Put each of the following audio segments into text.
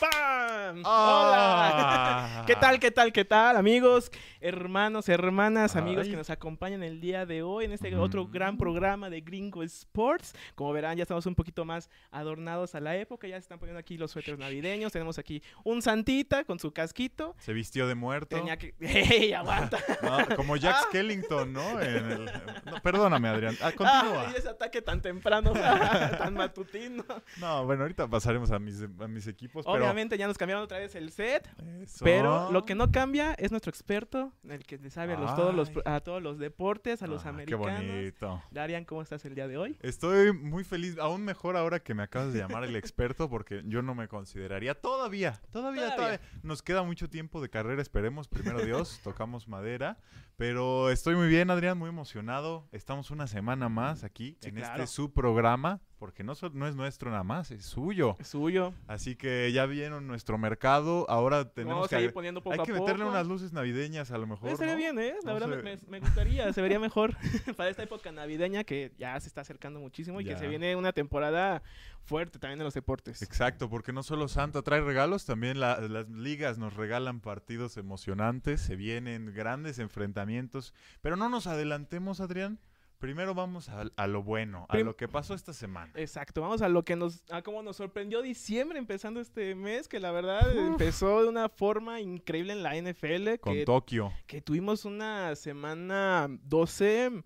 ¡Pam! Ah. ¡Hola! ¿Qué tal, qué tal, qué tal, amigos, hermanos, hermanas, amigos Ay. que nos acompañan el día de hoy en este Mm. otro gran programa de Gringo Sports? Como verán, ya estamos un poquito más adornados a la época, ya se están poniendo aquí los suéteres navideños, tenemos aquí un santita con su casquito. Se vistió de muerto. Tenía que... ¡Ey, aguanta! No, como Jack Skellington, ¿no? En el- no, Perdóname, Adrián. Ah, continúa. Ese ataque tan temprano, tan matutino. No, bueno, ahorita pasaremos a mis, a mis equipos, pero... Obviamente ya nos cambiaron otra vez el set, Eso. pero lo que no cambia es nuestro experto, el que le sabe a, los, todos, los, a todos los deportes, a los Ah, Qué americanos. bonito. Darian, ¿cómo estás el día de hoy? Estoy muy feliz, aún mejor ahora que me acabas de llamar el experto, porque yo no me consideraría todavía, todavía, Todavía. todavía. Nos queda mucho tiempo de carrera, esperemos, primero Dios, tocamos madera. Pero estoy muy bien, Adrián, muy emocionado. Estamos una semana más aquí Sí, en claro. este su programa, porque no, so- no es nuestro nada más, es suyo. Es suyo. Así que ya vieron nuestro mercado, ahora tenemos Vamos que... a ir agre- poniendo poco Hay a que poco. meterle unas luces navideñas a lo mejor, Estaría ¿no? bien, ¿eh? La No verdad me, me gustaría, se vería mejor para esta época navideña que ya se está acercando muchísimo y que se viene una temporada fuerte también en los deportes. Exacto, porque no solo Santa trae regalos, también la- las ligas nos regalan partidos emocionantes, se vienen grandes enfrentamientos, pero no nos adelantemos, Adrián. Primero vamos a, a lo bueno, a Prim- lo que pasó esta semana. Exacto, vamos a lo que nos, a cómo nos sorprendió diciembre empezando este mes, que la verdad empezó de una forma increíble en la NFL, Con que, Tokio. que tuvimos una semana 12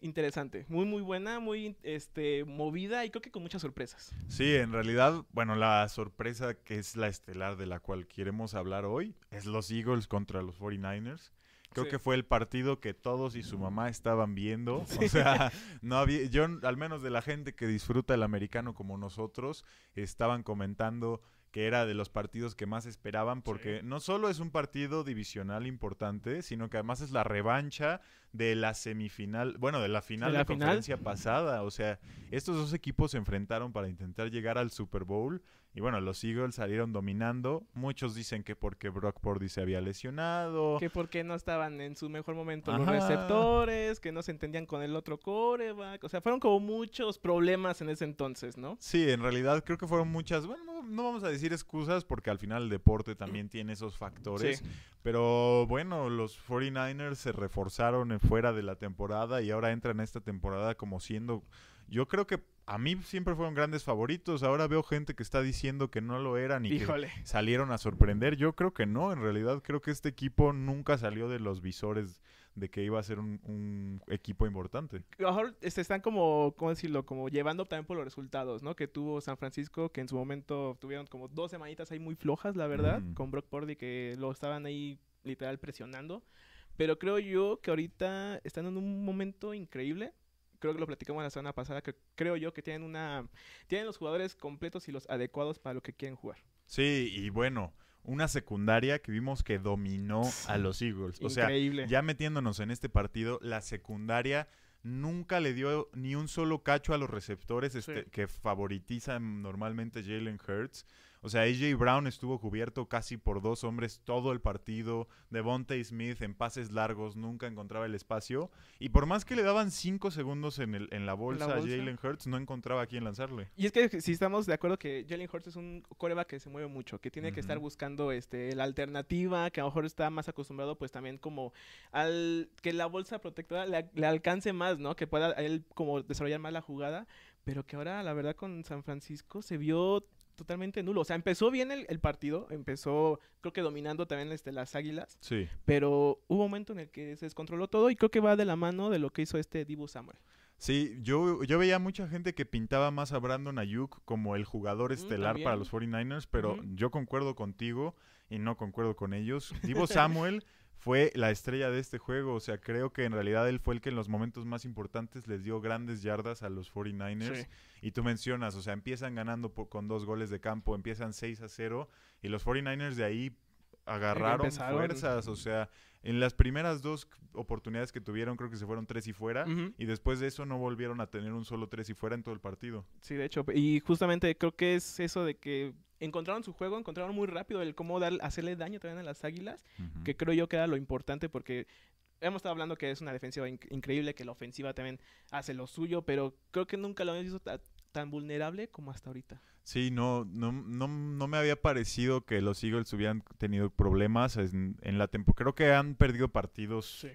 interesante, muy muy buena, muy este movida y creo que con muchas sorpresas. Sí, en realidad, bueno, la sorpresa que es la estelar de la cual queremos hablar hoy es los Eagles contra los 49ers. Creo Sí. que fue el partido que todos y su mamá estaban viendo. O sea, no había, yo, al menos de la gente que disfruta el americano como nosotros, estaban comentando que era de los partidos que más esperaban porque no solo es un partido divisional importante, sino que además es la revancha de la semifinal, bueno, de la final De de la final. conferencia pasada. O sea, estos dos equipos se enfrentaron para intentar llegar al Super Bowl. Y bueno, los Eagles salieron dominando. Muchos dicen que porque Brock Purdy se había lesionado. Que porque no estaban en su mejor momento los receptores, que no se entendían con el otro coreback, o sea, fueron como muchos problemas en ese entonces, ¿no? Sí, en realidad creo que fueron muchas, bueno, no, no vamos a decir excusas porque al final el deporte también tiene esos factores. Sí. Pero bueno, los 49ers se reforzaron en fuera de la temporada y ahora entran a esta temporada como siendo, yo creo que a mí siempre fueron grandes favoritos. Ahora veo gente que está diciendo que no lo eran y que salieron a sorprender. Yo creo que no, en realidad creo que este equipo nunca salió de los visores de que iba a ser un, un equipo importante. A lo mejor este, están como, ¿cómo decirlo? Como llevando también por los resultados, ¿no? Que tuvo San Francisco, que en su momento tuvieron como dos semanitas ahí muy flojas, la verdad, con Brock Purdy, que lo estaban ahí literal presionando. Pero creo yo que ahorita están en un momento increíble. Creo que lo platicamos la semana pasada, que creo yo que tienen una... Tienen los jugadores completos y los adecuados para lo que quieren jugar. Sí, y bueno, una secundaria que vimos que dominó a los Eagles. O sea, ya metiéndonos en este partido, la secundaria nunca le dio ni un solo cacho a los receptores este, Sí. que favoritizan normalmente Jalen Hurts. O sea, AJ Brown estuvo cubierto casi por dos hombres todo el partido. Devontae Smith en pases largos nunca encontraba el espacio. Y por más que le daban cinco segundos en, el, en la bolsa, a bolsa. Jalen Hurts, no encontraba a quién lanzarle. Y es que si estamos de acuerdo que Jalen Hurts es un coreback que se mueve mucho, que tiene que estar buscando este la alternativa, que a lo mejor está más acostumbrado pues también como al que la bolsa protectora le, le alcance más, ¿no? Que pueda él como desarrollar más la jugada, pero que ahora la verdad con San Francisco se vio totalmente nulo. O sea, empezó bien el, el partido, empezó creo que dominando también este, las Águilas, Sí. pero hubo un momento en el que se descontroló todo y creo que va de la mano de lo que hizo este Dibu Samuel. Sí, yo, yo veía mucha gente que pintaba más a Brandon Ayuk como el jugador estelar para los 49ers, pero yo concuerdo contigo y no concuerdo con ellos. Divo Samuel fue la estrella de este juego, o sea, creo que en realidad él fue el que en los momentos más importantes les dio grandes yardas a los 49ers. Sí. Y tú mencionas, o sea, empiezan ganando con dos goles de campo, empiezan 6 a 0 y los 49ers de ahí agarraron fuerzas, o sea, en las primeras dos oportunidades que tuvieron creo que se fueron tres y fuera y después de eso no volvieron a tener un solo tres y fuera en todo el partido. Sí, de hecho. Y justamente creo que es eso de que encontraron su juego, encontraron muy rápido el cómo dar, hacerle daño también a las águilas, que creo yo que era lo importante porque hemos estado hablando que es una defensiva inc- increíble, que la ofensiva también hace lo suyo, pero creo que nunca lo hemos visto ta- tan vulnerable como hasta ahorita. Sí, no, no, no, no me había parecido que los Eagles hubieran tenido problemas en, en la temporada. Creo que han perdido partidos. Sí.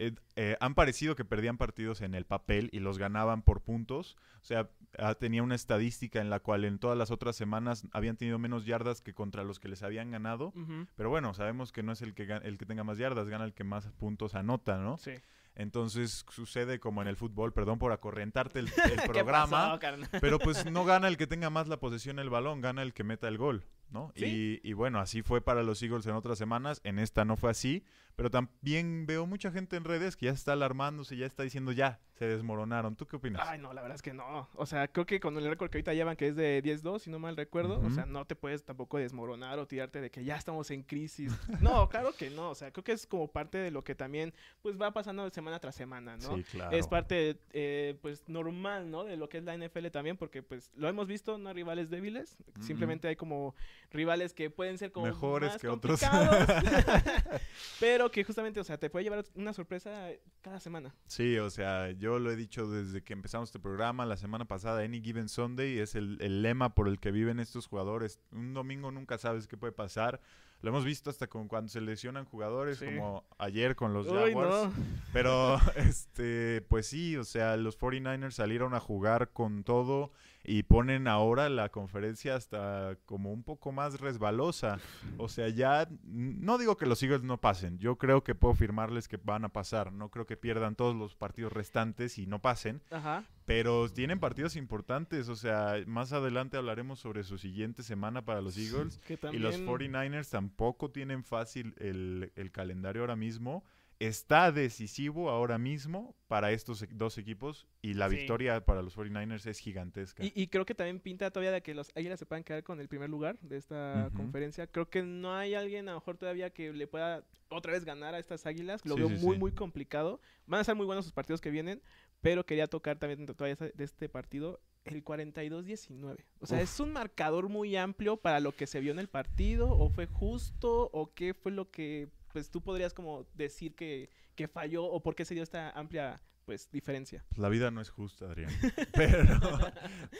Eh, eh, han parecido que perdían partidos en el papel y los ganaban por puntos. O sea, ah, tenía una estadística en la cual en todas las otras semanas habían tenido menos yardas que contra los que les habían ganado. Pero bueno, sabemos que no es el que, el que tenga más yardas, gana el que más puntos anota, ¿no? Sí. Entonces sucede como en el fútbol, perdón por acorrentarte el, el ¿Qué programa. pasó? Pero pues no gana el que tenga más la posesión del balón, gana el que meta el gol, ¿no? Sí. Y, y bueno, así fue para los Eagles en otras semanas, en esta no fue así, pero también veo mucha gente en redes que ya está alarmándose, ya está diciendo ya, se desmoronaron. ¿Tú qué opinas? Ay, no, la verdad es que no. O sea, creo que con el récord que ahorita llevan, que es de 10-2, si no mal recuerdo, o sea, no te puedes tampoco desmoronar o tirarte de que ya estamos en crisis. No, claro que no. O sea, creo que es como parte de lo que también, pues, va pasando semana tras semana, ¿no? Sí, claro. Es parte, eh, pues, normal, ¿no? De lo que es la NFL también, porque, pues, lo hemos visto, no hay rivales débiles. Simplemente hay como rivales que pueden ser como Mejores más que otros. complicados, que justamente, o sea, te puede llevar una sorpresa cada semana. Sí, o sea, yo lo he dicho desde que empezamos este programa la semana pasada, Any Given Sunday es el, el lema por el que viven estos jugadores. Un domingo nunca sabes qué puede pasar. Lo hemos visto hasta con cuando se lesionan jugadores, Sí. como ayer con los Uy, Jaguars. no. Pero, este, pues sí, o sea, los 49ers salieron a jugar con todo y ponen ahora la conferencia hasta como un poco más resbalosa. O sea, ya, no digo que los Eagles no pasen, yo creo que puedo afirmarles que van a pasar, no creo que pierdan todos los partidos restantes y no pasen, Ajá. pero tienen partidos importantes, o sea, más adelante hablaremos sobre su siguiente semana para los Eagles. Que Y los 49ers tampoco tienen fácil el, el calendario ahora mismo. Está decisivo ahora mismo para estos e- dos equipos y la Sí. victoria para los 49ers es gigantesca. Y, y creo que también pinta todavía de que los Águilas se puedan quedar con el primer lugar de esta conferencia. Creo que no hay alguien a lo mejor todavía que le pueda otra vez ganar a estas Águilas. Lo Sí, veo sí, muy, muy complicado. Van a ser muy buenos sus partidos que vienen, pero quería tocar también todavía de este partido el 42-19. O sea, Uf. es un marcador muy amplio para lo que se vio en el partido, o fue justo, o qué fue lo que pues tú podrías como decir que, que falló, o por qué se dio esta amplia pues diferencia. Pues la vida no es justa, Adrián. Pero,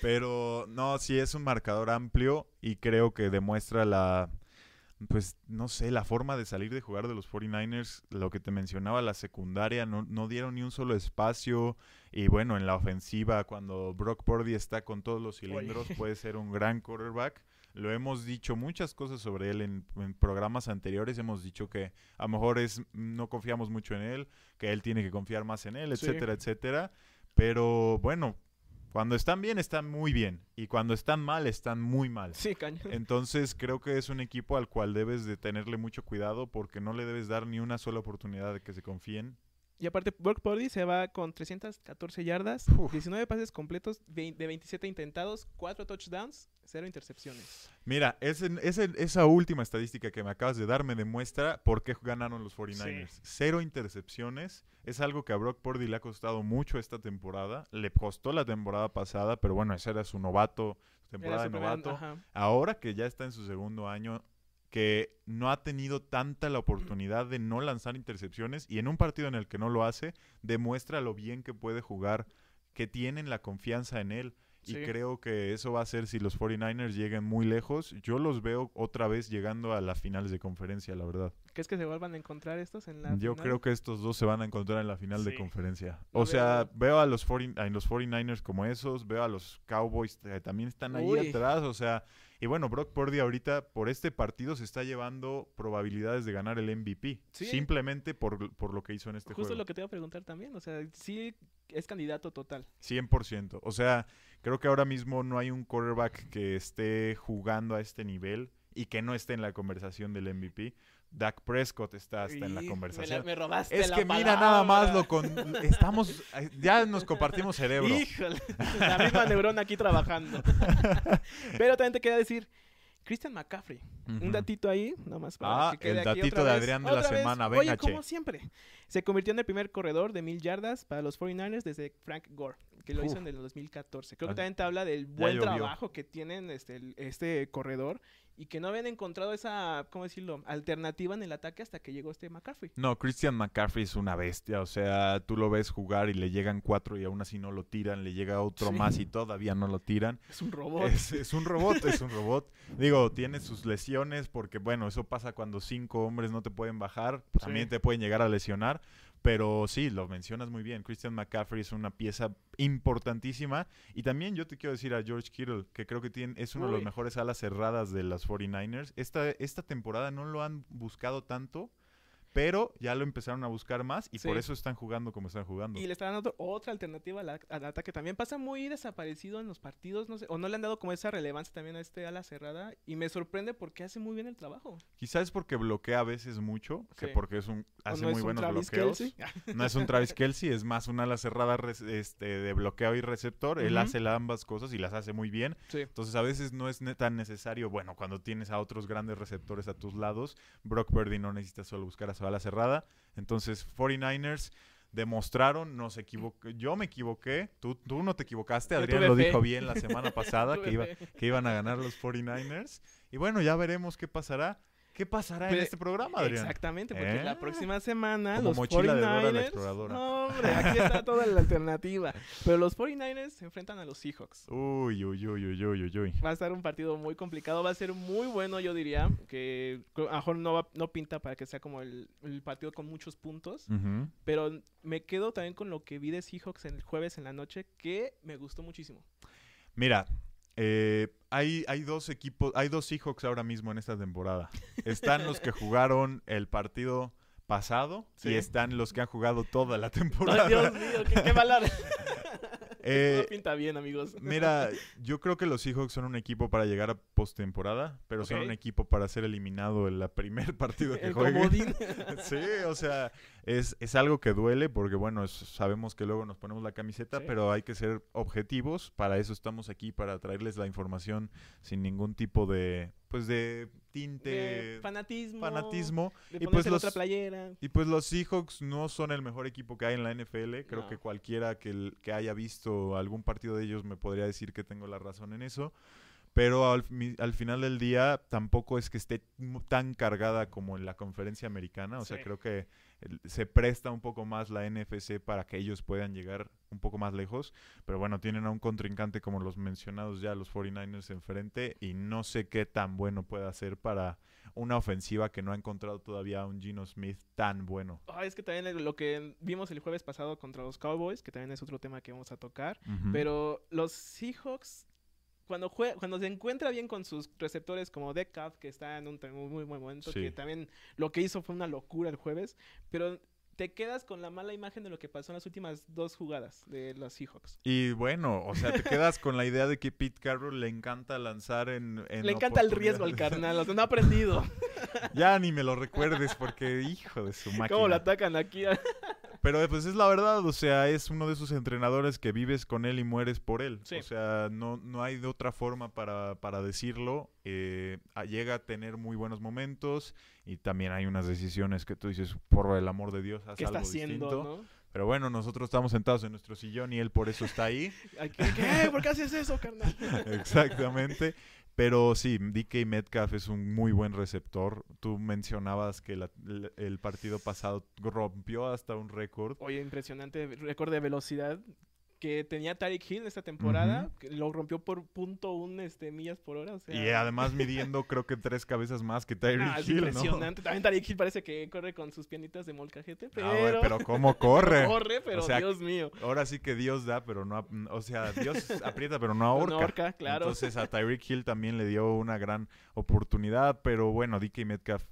pero no, sí es un marcador amplio y creo que demuestra la, pues no sé, la forma de salir de jugar de los 49ers. Lo que te mencionaba, la secundaria, no, no dieron ni un solo espacio. Y bueno, en la ofensiva, cuando Brock Purdy está con todos los cilindros, puede ser un gran quarterback. Lo hemos dicho muchas cosas sobre él en, en programas anteriores. Hemos dicho que a lo mejor es no confiamos mucho en él, que él tiene que confiar más en él, Sí. etcétera, etcétera. Pero bueno, cuando están bien, están muy bien. Y cuando están mal, están muy mal. Sí, cañón. Entonces creo que es un equipo al cual debes de tenerle mucho cuidado porque no le debes dar ni una sola oportunidad de que se confíen. Y aparte, Brock Purdy se va con 314 yardas, Uf. 19 pases completos de 27 intentados, 4 touchdowns, 0 intercepciones. Mira, ese- ese- esa última estadística que me acabas de dar me demuestra por qué ganaron los 49ers. Sí. Cero intercepciones. Es algo que a Brock Purdy le ha costado mucho esta temporada. Le costó la temporada pasada, pero bueno, ese era su novato, su temporada Era de novato. ajá. ahora que ya está en su segundo año, que no ha tenido tanta la oportunidad de no lanzar intercepciones y en un partido en el que no lo hace, demuestra lo bien que puede jugar, que tienen la confianza en él. Y creo que eso va a ser si los 49ers lleguen muy lejos. Yo los veo otra vez llegando a las finales de conferencia, la verdad. ¿Crees que se vuelvan a encontrar estos en la Yo final? creo que estos dos se van a encontrar en la final de conferencia. O sea, veo. veo a los, 40 a los 49ers como esos, veo a los Cowboys que también están ahí Uy. atrás, o sea, y bueno, Brock Purdy ahorita por este partido se está llevando probabilidades de ganar el MVP, Sí. simplemente por, por lo que hizo en este Justo juego. lo que te iba a preguntar también, o sea, sí es candidato total. 100%. O sea, creo que ahora mismo no hay un quarterback que esté jugando a este nivel y que no esté en la conversación del MVP. Dak Prescott está hasta en la conversación. Me, la- me robaste Es la que mira nada más lo con estamos ya nos compartimos cerebro. Híjole, la misma neurona aquí trabajando. Pero también te quería decir, Christian McCaffrey. Un datito ahí, nada más para Ah, que quede el aquí datito otra de vez. Adrián de la Otra vez. semana, Oye, como siempre. Se convirtió en el primer corredor de mil yardas para los 49ers desde Frank Gore, que lo hizo en el 2014. Creo que Ah, también te habla del buen trabajo que tienen este, este corredor y que no habían encontrado esa, ¿cómo decirlo?, alternativa en el ataque hasta que llegó este McCaffrey. No, Christian McCaffrey es una bestia. O sea, tú lo ves jugar y le llegan cuatro y aún así no lo tiran. Le llega otro Sí. más y todavía no lo tiran. Es un robot. Es, es un robot, es un robot. Digo, tiene sus lesiones porque, bueno, eso pasa cuando cinco hombres no te pueden bajar. Sí. También te pueden llegar a lesionar. Pero sí, lo mencionas muy bien. Christian McCaffrey es una pieza importantísima. Y también yo te quiero decir a George Kittle, que creo que tiene, es uno de los mejores alas cerradas de las 49ers. Esta, esta temporada no lo han buscado tanto, pero ya lo empezaron a buscar más y Sí. por eso están jugando como están jugando. Y le está dando otra alternativa al, a- al ataque. También pasa muy desaparecido en los partidos, no sé, o no le han dado como esa relevancia también a este ala cerrada. Y me sorprende porque hace muy bien el trabajo. Quizás es porque bloquea a veces mucho, que porque es un, ¿O hace no muy es un buenos Travis bloqueos. Kelce? No es un Travis Kelsey, es más una ala cerrada res- este, de bloqueo y receptor. Él hace ambas cosas y las hace muy bien. Sí. Entonces a veces no es tan necesario, bueno, cuando tienes a otros grandes receptores a tus lados, Brock Purdy no necesita solo buscar a su ala cerrada. Entonces 49ers demostraron, nos equivoqué, yo me equivoqué, tú, tú no te equivocaste, Adrián lo fe. dijo bien la semana pasada que, iba, que iban a ganar los 49ers. Y bueno, ya veremos qué pasará. ¿Qué pasará en este programa, Adrián? Exactamente, porque ¿Eh? la próxima semana Como los mochila de Dora la 49ers... exploradora. No, hombre, aquí está toda la alternativa. Pero los 49ers se enfrentan a los Seahawks. Uy, uy, uy, uy, uy, uy, uy. Va a estar un partido muy complicado, va a ser muy bueno, yo diría, que a mejor no, va- no pinta para que sea como el, el partido con muchos puntos, pero me quedo también con lo que vi de Seahawks el jueves en la noche, que me gustó muchísimo. Mira, eh, hay, hay dos equipos, hay dos Seahawks ahora mismo en esta temporada. Están los que jugaron el partido pasado Sí. y están los que han jugado toda la Ay, temporada. Dios mío, qué, qué valor. Eh, no pinta bien, amigos. Mira, yo creo que los Seahawks son un equipo para llegar a postemporada, pero son un equipo para ser eliminado en el primer partido que jueguen. Sí, o sea, es, es algo que duele porque, bueno, es- sabemos que luego nos ponemos la camiseta, Sí. pero hay que ser objetivos. Para eso estamos aquí, para traerles la información sin ningún tipo de, pues, de tinte, de fanatismo. fanatismo. De Y pues los- otra playera. Y pues los Seahawks no son el mejor equipo que hay en la NFL. Creo No. que cualquiera que, que haya visto algún partido de ellos me podría decir que tengo la razón en eso. Pero al, al final del día tampoco es que esté tan cargada como en la conferencia americana. O sea, creo que se presta un poco más la NFC para que ellos puedan llegar un poco más lejos. Pero bueno, tienen a un contrincante como los mencionados ya, los 49ers enfrente. Y no sé qué tan bueno pueda ser para una ofensiva que no ha encontrado todavía a un Gino Smith tan bueno. Ay, es que también lo que vimos el jueves pasado contra los Cowboys, que también es otro tema que vamos a tocar. Pero los Seahawks, cuando, jue- cuando se encuentra bien con sus receptores como Decaf, que está en un muy, muy buen momento, Sí. que también lo que hizo fue una locura el jueves, pero te quedas con la mala imagen de lo que pasó en las últimas dos jugadas de los Seahawks. Y bueno, o sea, te quedas con la idea de que Pete Carroll le encanta lanzar en... en Le encanta el riesgo al carnal, o sea, no ha aprendido. Ya ni me lo recuerdes porque, hijo de su máquina. ¿Cómo lo atacan aquí? Pero pues es la verdad, o sea, es uno de esos entrenadores que vives con él y mueres por él. Sí. O sea, no, no hay de otra forma para, para decirlo. Eh, llega a tener muy buenos momentos y también hay unas decisiones que tú dices, por el amor de Dios, haz ¿Qué está algo haciendo, distinto. no? Pero bueno, nosotros estamos sentados en nuestro sillón y él por eso está ahí. Qué? ¿Por qué haces eso, carnal? Exactamente. Pero sí, DK Metcalf es un muy buen receptor. Tú mencionabas que la- el, el partido pasado rompió hasta un récord. Oye, impresionante récord de velocidad que tenía Tariq Hill esta temporada, que lo rompió por punto un este, millas por hora. O sea, Y además midiendo creo que tres cabezas más que Tyreek ah, es Hill, ¿no? impresionante. También Tariq Hill parece que corre con sus pianitas de molcajete, pero, Ah, pero cómo corre. corre, pero O sea, Dios mío. Ahora sí que Dios da, pero no... O sea, Dios aprieta, pero no No ahorca. ahorca, claro. Entonces a Tyreek Hill también le dio una gran oportunidad, pero bueno, DK Metcalf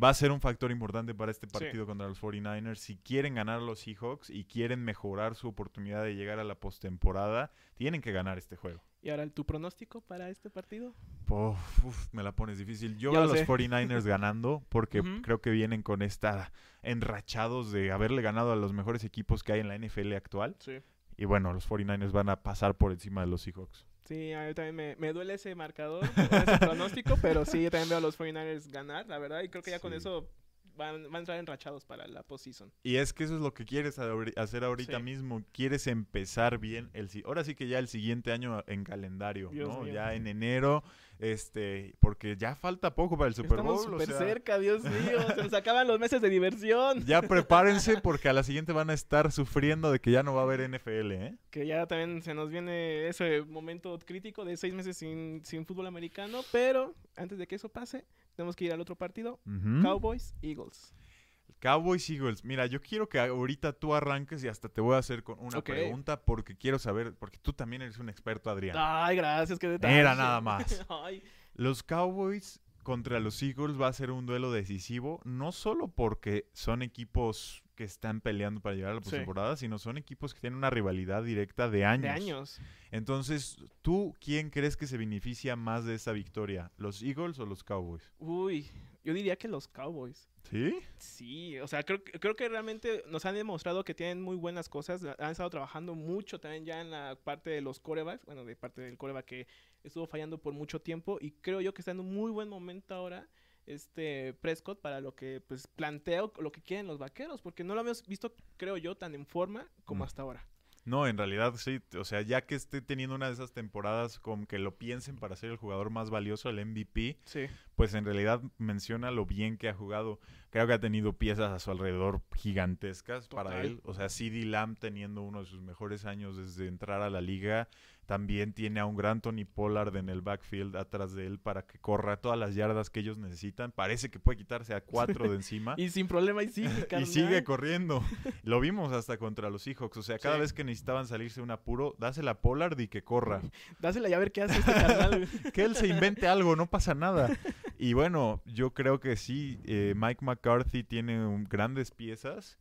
va a ser un factor importante para este partido contra los 49ers. Si quieren ganar a los Seahawks y quieren mejorar su oportunidad de llegar a la postemporada, tienen que ganar este juego. Y ahora, ¿tu pronóstico para este partido? Uf, me la pones difícil. Yo veo a lo los sé. 49ers ganando porque creo que vienen con esta enrachados de haberle ganado a los mejores equipos que hay en la NFL actual. Sí. Y bueno, los 49ers van a pasar por encima de los Seahawks. Sí, a mí también me, me duele ese marcador, ese pronóstico, pero sí, yo también veo a los 49ers ganar, la verdad, y creo que ya con eso van, van a entrar enrachados para la postseason. Y es que eso es lo que quieres hacer ahorita Sí. mismo. Quieres empezar bien el ahora sí que ya el siguiente año en calendario, Dios ¿no? mío. Ya en enero, este, porque ya falta poco para el Super Estamos Bowl, o súper sea, cerca, Dios mío, se nos acaban los meses de diversión. ya prepárense porque a la siguiente van a estar sufriendo de que ya no va a haber NFL, ¿eh? Que ya también se nos viene ese momento crítico de seis meses sin, sin fútbol americano, pero antes de que eso pase, tenemos que ir al otro partido. Cowboys, Eagles. Cowboys Eagles. Mira, yo quiero que ahorita tú arranques y hasta te voy a hacer con una pregunta porque quiero saber, porque tú también eres un experto, Adrián. Ay, gracias, qué detalle. Era nada más. Los Cowboys contra los Eagles va a ser un duelo decisivo, no solo porque son equipos que están peleando para llegar a la Sí. postemporada, sino son equipos que tienen una rivalidad directa de años. de años. Entonces, ¿tú quién crees que se beneficia más de esa victoria? ¿Los Eagles o los Cowboys? Uy, yo diría que los Cowboys. ¿Sí? Sí, o sea, creo, que- creo que realmente nos han demostrado que tienen muy buenas cosas. Han estado trabajando mucho también ya en la parte de los corebacks, bueno, de parte del coreback que estuvo fallando por mucho tiempo. Y creo yo que está en un muy buen momento ahora este Prescott para lo que pues planteo, lo que quieren los vaqueros, porque no lo habíamos visto, creo yo, tan en forma como Mm. hasta ahora. No, en realidad sí. O sea, ya que esté teniendo una de esas temporadas con que lo piensen para ser el jugador más valioso, el MVP, Sí. pues en realidad menciona lo bien que ha jugado. Creo que ha tenido piezas a su alrededor gigantescas para él. O sea, CD Lamb teniendo uno de sus mejores años desde entrar a la liga. También tiene a un gran Tony Pollard en el backfield atrás de él para que corra todas las yardas que ellos necesitan. Parece que puede quitarse a cuatro de encima. Y sin problema, y sigue, Y sigue corriendo. Lo vimos hasta contra los Seahawks. O sea, cada Sí. vez que necesitaban salirse un apuro, dásela a Pollard y que corra. Dásela ya a ver qué hace este carnal. que él se invente algo, no pasa nada. Y bueno, yo creo que sí, eh, Mike McCarthy tiene un- grandes piezas,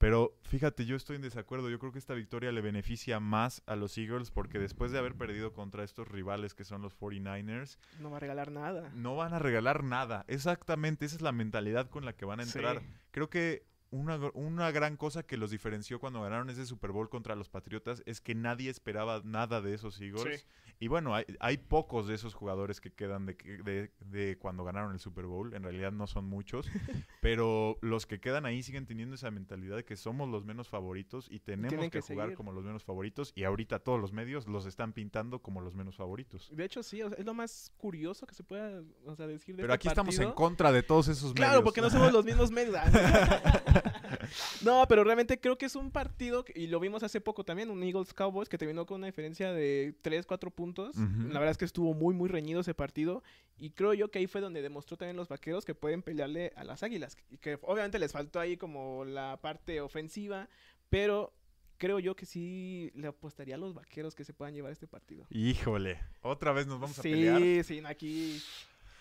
pero fíjate, yo estoy en desacuerdo. Yo creo que esta victoria le beneficia más a los Eagles porque después de haber perdido contra estos rivales que son los 49ers, No va a regalar nada. no van a regalar nada. Exactamente, esa es la mentalidad con la que van a Sí. entrar. Creo que una, una gran cosa que los diferenció cuando ganaron ese Super Bowl contra los Patriotas es que nadie esperaba nada de esos Eagles. Sí. Y bueno, hay, hay pocos de esos jugadores que quedan de, de, de cuando ganaron el Super Bowl. En realidad no son muchos. pero los que quedan ahí siguen teniendo esa mentalidad de que somos los menos favoritos y tenemos Tienen que, que jugar como los menos favoritos. Y ahorita todos los medios los están pintando como los menos favoritos. De hecho, sí, o sea, es lo más curioso que se pueda o sea, decir de Pero este aquí estamos en contra de todos esos medios. Claro, porque no somos los mismos medios. no, pero realmente creo que es un partido, que- y lo vimos hace poco también, un Eagles Cowboys que terminó con una diferencia de 3, 4 puntos. La verdad es que estuvo muy, muy reñido ese partido. Y creo yo que ahí fue donde demostró también los vaqueros que pueden pelearle a las águilas. Y que obviamente les faltó ahí como la parte ofensiva, pero creo yo que sí le apostaría a los vaqueros que se puedan llevar este partido. Híjole, otra vez nos vamos a sí, pelear. sí, aquí.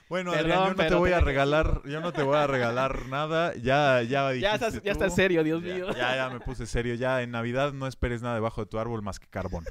Bueno, Perdón, Adrián, yo no te voy a regalar, yo no te voy a regalar nada. Ya, ya Ya estás, ya estás serio, Dios Ya, mío. Ya, ya me puse serio. Ya en Navidad no esperes nada debajo de tu árbol más que carbón.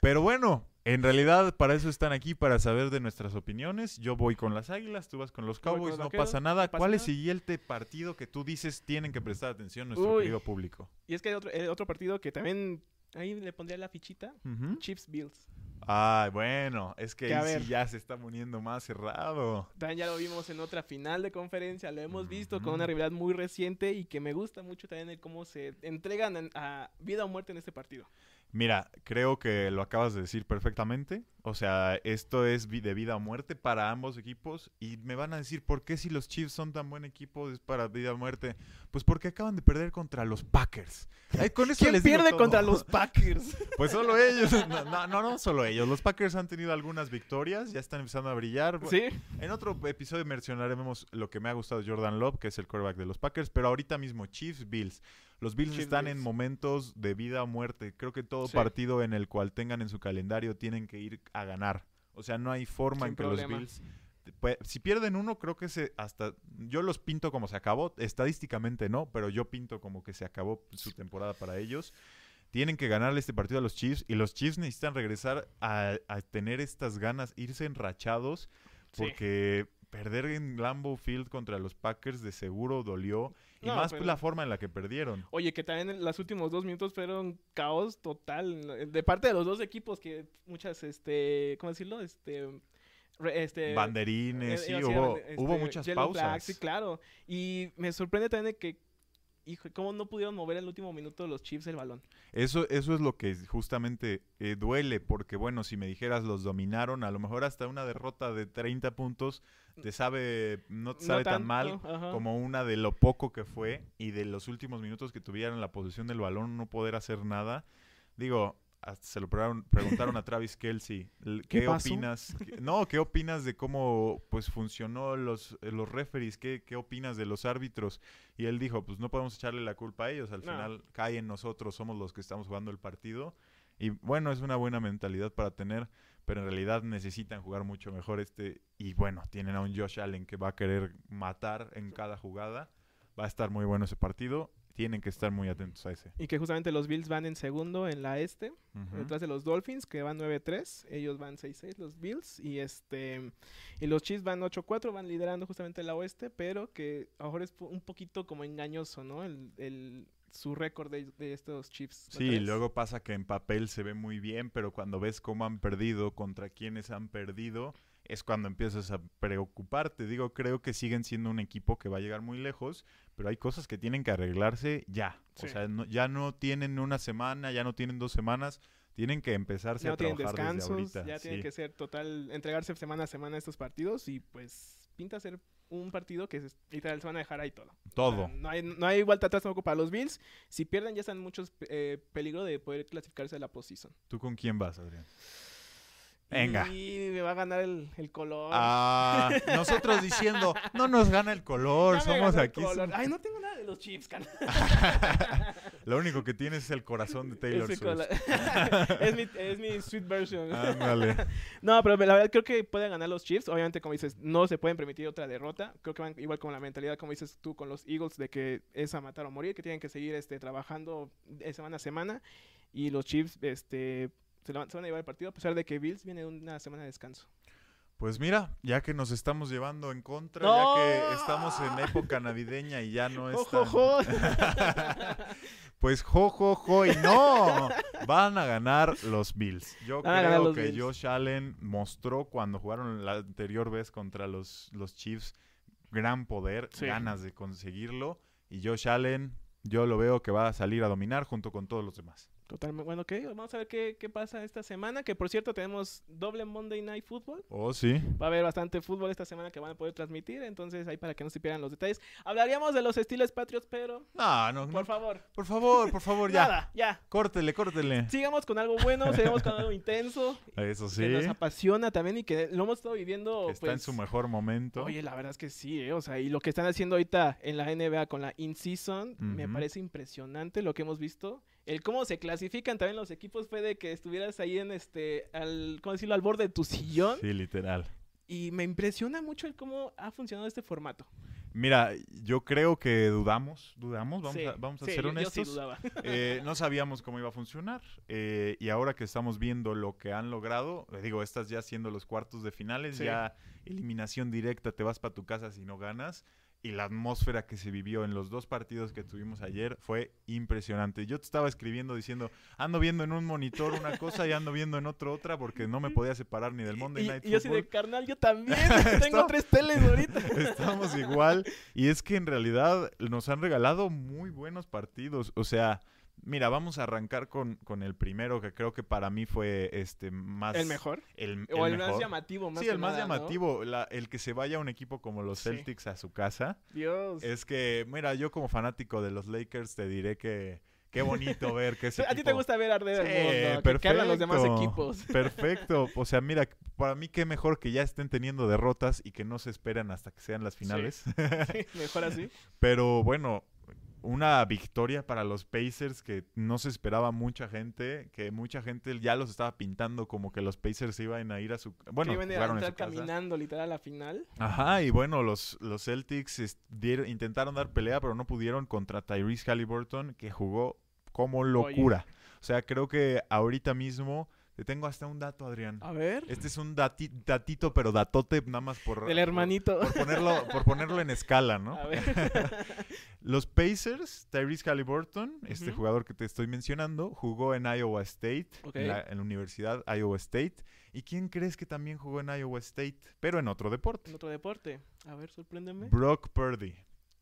Pero bueno, en realidad para eso están aquí, para saber de nuestras opiniones. Yo voy con las águilas, tú vas con los con Cowboys, los no vaqueros, pasa nada. pasa ¿Cuál es el siguiente partido que tú dices tienen que prestar atención nuestro Uy. querido público? Y es que hay otro, eh, otro partido que también ahí le pondría la fichita. Ujú. Chiefs Bills. Ay, bueno, es que Que a ahí ver. sí ya se está poniendo más cerrado. También ya lo vimos en otra final de conferencia, lo hemos visto con una rivalidad muy reciente y que me gusta mucho también el cómo se entregan en- a vida o muerte en este partido. Mira, creo que lo acabas de decir perfectamente. O sea, esto es de vida o muerte para ambos equipos. Y me van a decir, ¿por qué si los Chiefs son tan buen equipo es para vida o muerte? Pues porque acaban de perder contra los Packers. Ay, con eso ¿Quién les pierde todo. contra los Packers? Pues solo ellos. No, no, no, no solo ellos. Los Packers han tenido algunas victorias, ya están empezando a brillar. ¿Sí? En otro episodio mencionaremos lo que me ha gustado Jordan Love, que es el quarterback de los Packers, pero ahorita mismo Chiefs, Bills. Los Bills están en momentos de vida o muerte. Creo que todo Sí. partido en el cual tengan en su calendario tienen que ir a ganar. O sea, no hay forma Sin en que problema. los Bills... pues, si pierden uno, creo que se hasta... Yo los pinto como se acabó. Estadísticamente no, pero yo pinto como que se acabó su temporada para ellos. Tienen que ganarle este partido a los Chiefs y los Chiefs necesitan regresar a, a tener estas ganas, irse enrachados, Sí. porque perder en Lambeau Field contra los Packers de seguro dolió Y No, más pero- la forma en la que perdieron. Oye, que también en los últimos dos minutos fueron caos total. De parte de los dos equipos que muchas, este, ¿cómo decirlo? Este, este Banderines, eh, sí, a decir, hubo, este, hubo muchas pausas. sí, claro. Y me sorprende también que, hijo, cómo no pudieron mover en el último minuto los Chiefs el balón. Eso, eso es lo que justamente eh, duele, porque bueno, si me dijeras los dominaron, a lo mejor hasta una derrota de 30 puntos te sabe, no te No sabe tan mal ajá. como una de lo poco que fue y de los últimos minutos que tuvieron la posición del balón no poder hacer nada. Digo, se lo preguntaron, a Travis Kelsey, ¿Qué opinas? ¿Qué- No, ¿qué opinas de cómo pues funcionó los, los referees? ¿Qué, ¿Qué opinas de los árbitros? Y él dijo, pues no podemos echarle la culpa a ellos, al No. final cae en nosotros, somos los que estamos jugando el partido. Y bueno, es una buena mentalidad para tener, pero en realidad necesitan jugar mucho mejor este. Y bueno, tienen a un Josh Allen que va a querer matar en cada jugada. Va a estar muy bueno ese partido. Tienen que estar muy atentos a ese. Y que justamente los Bills van en segundo en la este, Ujú. detrás de los Dolphins, que van 9-3. Ellos van 6-6, los Bills. Y este y los Chiefs van 8-4, van liderando justamente la oeste, pero que a lo mejor es un poquito como engañoso, ¿no? El, el- su récord de, de estos Chiefs. ¿no Sí, crees? luego pasa que en papel se ve muy bien, pero cuando ves cómo han perdido, contra quienes han perdido, es cuando empiezas a preocuparte. Digo, creo que siguen siendo un equipo que va a llegar muy lejos, pero hay cosas que tienen que arreglarse ya. Sí. O sea, no- ya no tienen una semana, ya no tienen dos semanas, tienen que empezarse no a trabajar desde descansos, ahorita. ya tienen que ser total, entregarse semana a semana estos partidos y pues pinta ser un partido que es- literal se van a dejar ahí todo. O Todo. sea, no, hay, no hay vuelta atrás tampoco para los Bills. Si pierden ya están muchos eh, peligro de poder clasificarse a la posición. ¿Tú con quién vas, Adrián? Venga. Y me va a ganar el, el color. Ah, nosotros diciendo, no nos gana el color, somos aquí. color. somos- Ay, no tengo nada de los cara. Lo único que tienes es el corazón de Taylor Swift. es, mi, es mi sweet version. Ándale. No, pero la verdad creo que pueden ganar los Chiefs. Obviamente, como dices, no se pueden permitir otra derrota. Creo que van igual con la mentalidad, como dices tú, con los Eagles, de que es a matar o morir, que tienen que seguir este, trabajando semana a semana. Y los Chiefs este, se, van- se van a llevar el partido, a pesar de que Bills viene de una semana de descanso. Pues mira, ya que nos estamos llevando en contra, ¡No! ya que estamos en época navideña y ya no es. Pues jo, jo, jo, y no, van a ganar los Bills. Yo Van creo que Bills. Josh Allen mostró cuando jugaron la anterior vez contra los, los Chiefs gran poder, Sí. ganas de conseguirlo. Y Josh Allen, yo lo veo que va a salir a dominar junto con todos los demás. Totalmente. Bueno, ok, vamos a ver qué, qué pasa esta semana. Que por cierto, tenemos doble Monday Night Football. Oh, sí. Va a haber bastante fútbol esta semana que van a poder transmitir. Entonces, ahí para que no se pierdan los detalles. Hablaríamos de los estilos Patriots, pero No, no, no. por favor. Por favor, por favor, ya. Nada, ya. Córtele, córtele. Sigamos con algo bueno, sigamos con algo intenso. Eso sí. Que nos apasiona también y que lo hemos estado viviendo. que está en pues, su mejor momento. Oye, la verdad es que sí, ¿eh? O sea, y lo que están haciendo ahorita en la NBA con la in-season, me parece impresionante lo que hemos visto. El cómo se clasifican también los equipos fue de que estuvieras ahí en este, al, ¿cómo decirlo? Al borde de tu sillón. Sí, literal. Y me impresiona mucho el cómo ha funcionado este formato. Mira, yo creo que dudamos, dudamos, vamos Sí, a, vamos a sí, ser yo- yo sí honestos. dudaba. Eh, no sabíamos cómo iba a funcionar eh, y ahora que estamos viendo lo que han logrado, eh, digo, estas ya siendo los cuartos de finales, ya eliminación directa, te vas para tu casa si no ganas. Y la atmósfera que se vivió en los dos partidos que tuvimos ayer fue impresionante. Yo te estaba escribiendo diciendo, ando viendo en un monitor una cosa y ando viendo en otro otra porque no me podía separar ni del Monday Y, Night y yo así de Football. carnal, yo también. Tengo tres teles ahorita. Estamos igual. Y es que en realidad nos han regalado muy buenos partidos. O sea, mira, vamos a arrancar con, con el primero, que creo que para mí fue este más. El mejor. El, O el, más llamativo, más sí, el más nada, ¿no? llamativo. la- el que se vaya a un equipo como los Sí. Celtics a su casa. Dios. Es que, mira, yo como fanático de los Lakers te diré que. Qué bonito ver que ese a ti te gusta ver arder Sí, el mundo, que, que los demás perfecto. equipos. Perfecto. O sea, mira, para mí qué mejor que ya estén teniendo derrotas y que no se esperan hasta que sean las finales. Sí, mejor así. Pero bueno, una victoria para los Pacers que no se esperaba mucha gente, que mucha gente ya los estaba pintando como que los Pacers iban a ir a su... Bueno, iban a entrar caminando literal a la final. Ajá, y bueno, los, los Celtics dieron- intentaron dar pelea, pero no pudieron contra Tyrese Halliburton, que jugó como locura. O sea, creo que ahorita mismo, Te tengo hasta un dato, Adrián. A ver. Este es un dati- datito, pero datote nada más por... El hermanito. Por, por ponerlo, por ponerlo en escala, ¿no? A ver. Los Pacers, Tyrese Halliburton, este jugador que te estoy mencionando, jugó en Iowa State, Ok. en, la, en la Universidad Iowa State. ¿Y quién crees que también jugó en Iowa State? Pero en otro deporte. En otro deporte. A ver, sorpréndeme. Brock Purdy.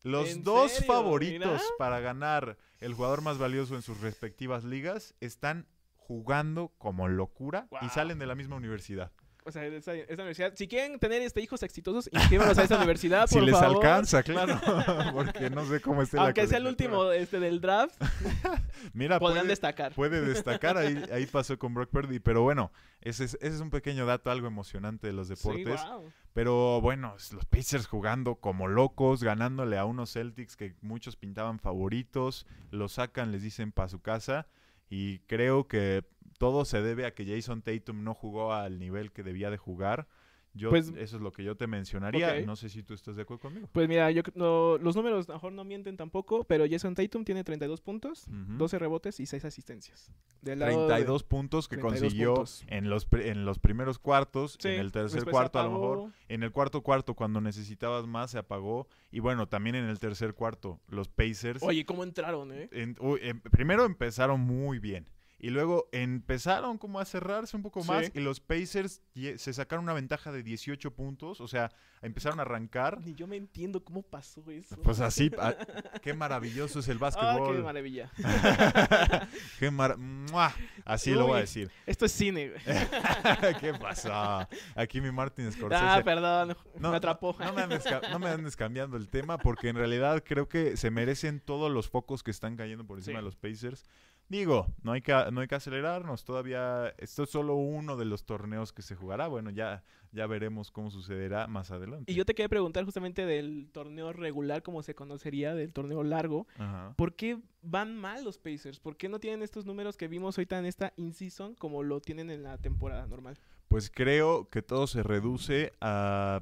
Los ¿En dos serio? favoritos Mira. para ganar el jugador más valioso en sus respectivas ligas están jugando como locura y salen de la misma universidad. O sea, esa, esa universidad. Si quieren tener este hijos exitosos, inscríbanlos a esa universidad, si por les favor. alcanza, claro, porque no sé cómo esté la Aunque sea el último este del draft, Mira, podrán puede- destacar. puede destacar, ahí, ahí pasó con Brock Purdy, pero bueno, ese es, ese es un pequeño dato, algo emocionante de los deportes. Sí, wow. Pero bueno, los Pacers jugando como locos, ganándole a unos Celtics que muchos pintaban favoritos, los sacan, les dicen para su casa, y creo que todo se debe a que Jason Tatum no jugó al nivel que debía de jugar. Yo, Pues- eso es lo que yo te mencionaría. No sé si tú estás de acuerdo conmigo. Pues mira, yo no- los números a lo mejor no mienten tampoco, pero Jason Tatum tiene 32 puntos, Ujú. 12 rebotes y 6 asistencias. Del lado de- 32 puntos que 32 consiguió puntos. en los en los primeros cuartos, Sí, en el tercer cuarto a lo mejor, en el cuarto cuarto cuando necesitabas más se apagó y bueno, también en el tercer cuarto los Pacers Oye, ¿cómo entraron, eh? en- primero empezaron muy bien y luego empezaron como a cerrarse un poco más Sí. y los Pacers se sacaron una ventaja de 18 puntos, o sea, empezaron a arrancar. Ni yo me entiendo cómo pasó eso. Pues así, qué maravilloso es el Ah, qué básquetbol. maravilla. qué mar- ¡Mua! Así lo voy a decir. Esto es cine, güey. ¿Qué pasó? Aquí mi Martin Scorsese. Ah, perdón, No, me atrapó. No me, andes, ca- no me andes cambiando el tema porque en realidad creo que se merecen todos los focos que están cayendo por encima Sí. de los Pacers. Digo, no hay, que, no hay que acelerarnos, todavía esto es solo uno de los torneos que se jugará. Bueno, ya, ya veremos cómo sucederá más adelante. Y yo te quería preguntar justamente del torneo regular, como se conocería, del torneo largo. Ajá. ¿Por qué van mal los Pacers? ¿Por qué no tienen estos números que vimos ahorita en esta in-season como lo tienen en la temporada normal? Pues creo que todo se reduce a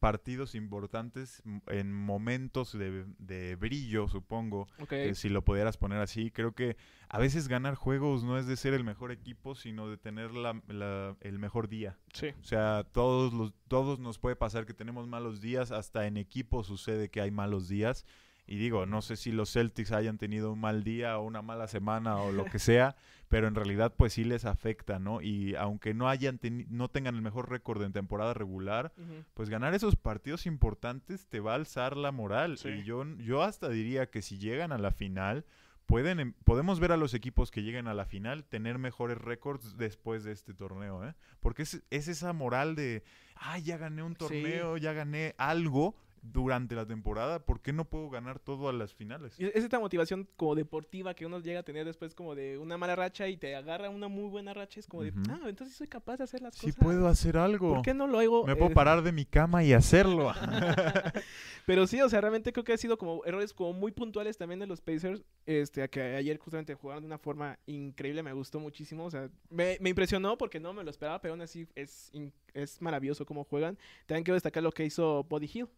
partidos importantes en momentos de, de brillo, supongo. Eh, si lo pudieras poner así. Creo que a veces ganar juegos no es de ser el mejor equipo, sino de tener la- la- el mejor día. Sí. O sea, todos, los, todos nos puede pasar que tenemos malos días, hasta en equipo sucede que hay malos días. Y digo, no sé si los Celtics hayan tenido un mal día o una mala semana o lo que sea, pero en realidad pues sí les afecta, ¿no? Y aunque no hayan no tengan el mejor récord en temporada regular, pues ganar esos partidos importantes te va a alzar la moral. Sí. Y yo, yo hasta diría que si llegan a la final, pueden, em- podemos ver a los equipos que lleguen a la final tener mejores récords después de este torneo, ¿eh? Porque es, es esa moral de, ah, ya gané un Sí. torneo, ya gané algo durante la temporada, ¿por qué no puedo ganar todo a las finales? Es esta motivación como deportiva que uno llega a tener después como de una mala racha y te agarra una muy buena racha. Es como de, ah, entonces soy capaz de hacer las Sí cosas. puedo hacer algo. ¿Por qué no lo hago? Me puedo eh, parar de mi cama y hacerlo. Pero sí, o sea, realmente creo que ha sido como errores como muy puntuales también de los Pacers. Este, a que ayer justamente jugaron de una forma increíble, me gustó muchísimo. O sea, me, me impresionó porque no me lo esperaba, pero aún así es, es maravilloso cómo juegan. También quiero destacar lo que hizo Body Hill.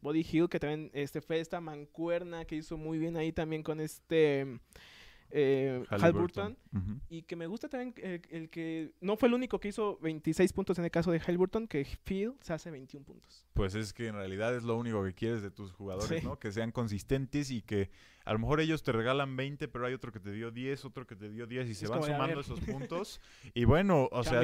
Body Hill, que también este, fue esta mancuerna que hizo muy bien ahí también con este eh, Halliburton. Y que me gusta también el, el que no fue el único que hizo 26 puntos en el caso de Halliburton, que Phil se hace 21 puntos. Pues es que en realidad es lo único que quieres de tus jugadores, Sí. ¿no? Que sean consistentes y que a lo mejor ellos te regalan 20, pero hay otro que te dio 10, otro que te dio 10 y se van sumando esos puntos. Y bueno, o sea,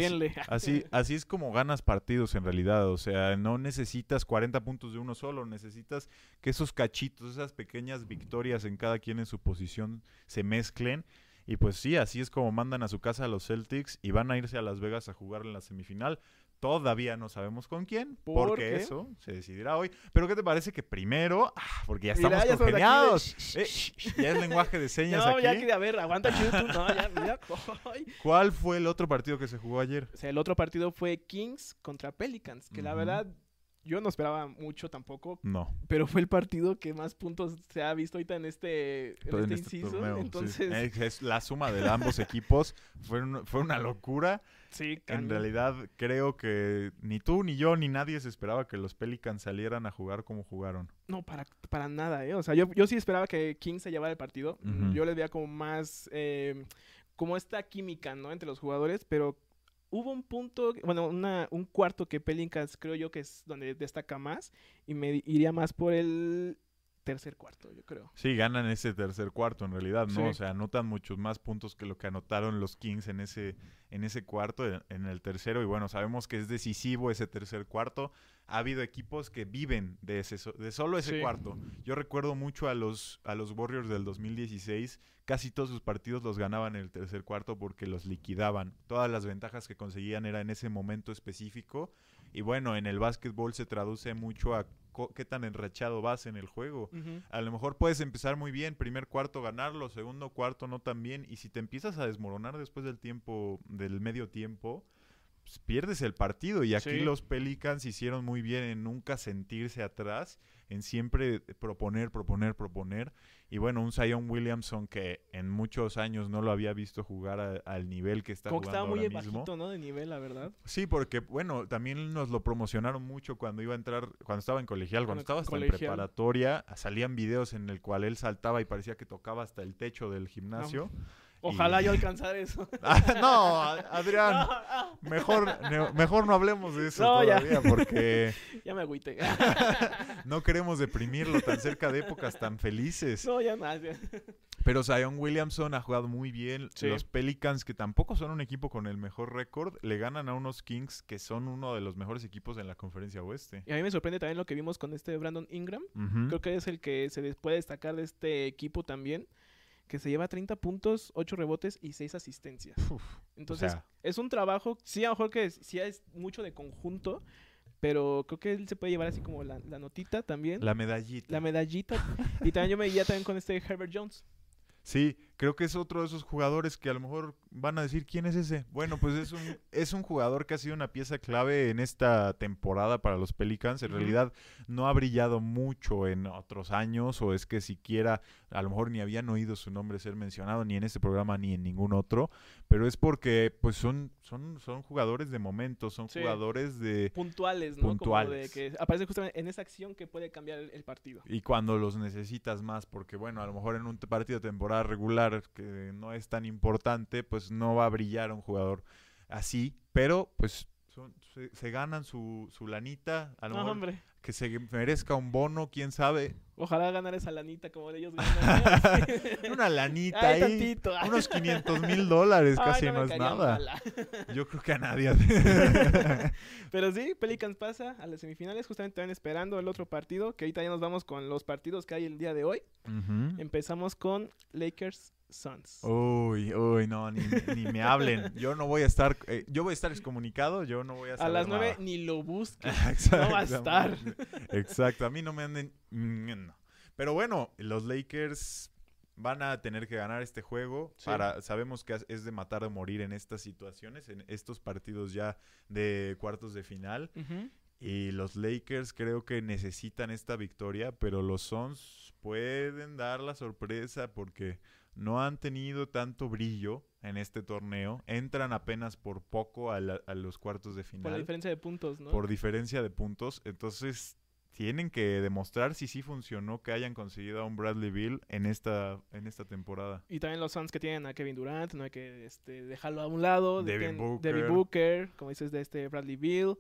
así, así es como ganas partidos en realidad. O sea, no necesitas 40 puntos de uno solo, necesitas que esos cachitos, esas pequeñas victorias en cada quien en su posición se mezclen. Y pues sí, así es como mandan a su casa a los Celtics y van a irse a Las Vegas a jugar en la semifinal. Todavía no sabemos con quién, ¿Por porque qué? eso se decidirá hoy. Pero ¿qué te parece que primero, ah, porque ya Mira, estamos ya estamos aquí de- congeniados, eh, ya es lenguaje de señas No, aquí. ya que, a ver, aguanta chuto. No, ya, mira. Ay. ¿Cuál fue el otro partido que se jugó ayer? O sea, el otro partido fue Kings contra Pelicans, que la Ujú. verdad yo no esperaba mucho tampoco, No. pero fue el partido que más puntos se ha visto ahorita en este, en este en este inciso. torneo. Entonces, es la suma de ambos equipos fue, un- fue una locura. sí, En cañón. realidad creo que ni tú, ni yo, ni nadie se esperaba que los Pelicans salieran a jugar como jugaron. No, para, para nada, ¿eh? O sea, yo, yo sí esperaba que Kings se llevara el partido. Yo le veía como más... eh, como esta química, ¿no? Entre los jugadores, pero hubo un punto, bueno, una, un cuarto que Pelicans creo yo que es donde destaca más y me iría más por el tercer cuarto, yo creo. Sí, ganan ese tercer cuarto en realidad, ¿no? Sí. O sea, anotan muchos más puntos que lo que anotaron los Kings en ese, en ese cuarto, en, el tercero. Y bueno, sabemos que es decisivo ese tercer cuarto. Ha habido equipos que viven de, ese, de solo ese Sí. cuarto. Yo recuerdo mucho a los, a los Warriors del 2016. Casi todos sus partidos los ganaban en el tercer cuarto porque los liquidaban. Todas las ventajas que conseguían era en ese momento específico. Y bueno, en el básquetbol se traduce mucho a qué tan enrachado vas en el juego. A lo mejor puedes empezar muy bien, primer cuarto ganarlo, segundo cuarto no tan bien, y si te empiezas a desmoronar después del tiempo, del medio tiempo, pues pierdes el partido. Y aquí Sí. los Pelicans hicieron muy bien en nunca sentirse atrás, en siempre proponer, proponer, proponer. Y bueno, un Zion Williamson que en muchos años no lo había visto jugar a- al nivel que está Como jugando estaba muy ahora mismo. bajito, ¿no? De nivel, la verdad. Sí, porque bueno, también nos lo promocionaron mucho cuando iba a entrar, cuando estaba en colegial, cuando Cuando- estaba hasta en preparatoria, salían videos en el cual él saltaba y parecía que tocaba hasta el techo del gimnasio. Ojalá Y- yo alcanzar eso. Ah, no, Adrián, mejor, ne- mejor no hablemos de eso No, ya. todavía, porque ya me agüité. no queremos deprimirlo tan cerca de épocas tan felices. no, ya ya. Pero Zion Williamson ha jugado muy bien. Sí. Los Pelicans, que tampoco son un equipo con el mejor récord, le ganan a unos Kings que son uno de los mejores equipos en la conferencia oeste. Y a mí me sorprende también lo que vimos con este Brandon Ingram. Creo que es el que se puede destacar de este equipo también. Que se lleva 30 puntos, 8 rebotes y 6 asistencias. Uf, Entonces, o sea, es un trabajo, sí, a lo mejor que es- sí es mucho de conjunto, pero creo que él se puede llevar así como la, la notita también, la, la medallita. medallita. y también yo me iría también con este Herbert Jones. Sí, creo que es otro de esos jugadores que a lo mejor van a decir quién es ese. Bueno, pues es un, es un jugador que ha sido una pieza clave en esta temporada para los Pelicans. En realidad no ha brillado mucho en otros años o es que siquiera a lo mejor ni habían oído su nombre ser mencionado ni en este programa ni en ningún otro. Pero es porque pues son, son, son jugadores de momento, son Sí. jugadores de... Puntuales, ¿no? Como de Puntuales. que aparece justamente en esa acción que puede cambiar el, el partido. Y cuando los necesitas más, porque bueno, a lo mejor en un partido de temporada regular que no es tan importante, pues no va a brillar un jugador así, pero pues son- se, se ganan su, su lanita, a lo No, mejor hombre. que se merezca un bono, quién sabe, Ojalá ganar esa lanita como ellos ganan. una lanita Ay, ahí, tantito. unos 500 mil dólares, Ay, casi no es nada. mala. Yo creo que a nadie. Pero sí, Pelicans pasa a las semifinales, justamente también esperando el otro partido, que ahorita ya nos vamos con los partidos que hay el día de hoy. Empezamos con Lakers Suns. Uy, uy, no, ni, ni me hablen. Yo no voy a estar, eh, yo voy a estar excomunicado, yo no voy a a saber las 9 nada. ni lo busques. No va a estar. Exacto, a mí no me anden... no. Pero bueno, los Lakers van a tener que ganar este juego. Sí. Para, sabemos que es- de matar o morir en estas situaciones, en estos partidos ya de cuartos de final. Y los Lakers creo que necesitan esta victoria, pero los Suns pueden dar la sorpresa porque no han tenido tanto brillo en este torneo. Entran apenas por poco a, la- a los cuartos de final Por la diferencia de puntos, ¿no? por diferencia de puntos. Entonces, tienen que demostrar si sí funcionó que hayan conseguido a un Bradley Bill en esta, en esta temporada. Y también los Suns que tienen a Kevin Durant, no hay que este, dejarlo a un lado. Devin Booker. Devin Booker, como dices, de este Bradley Bill.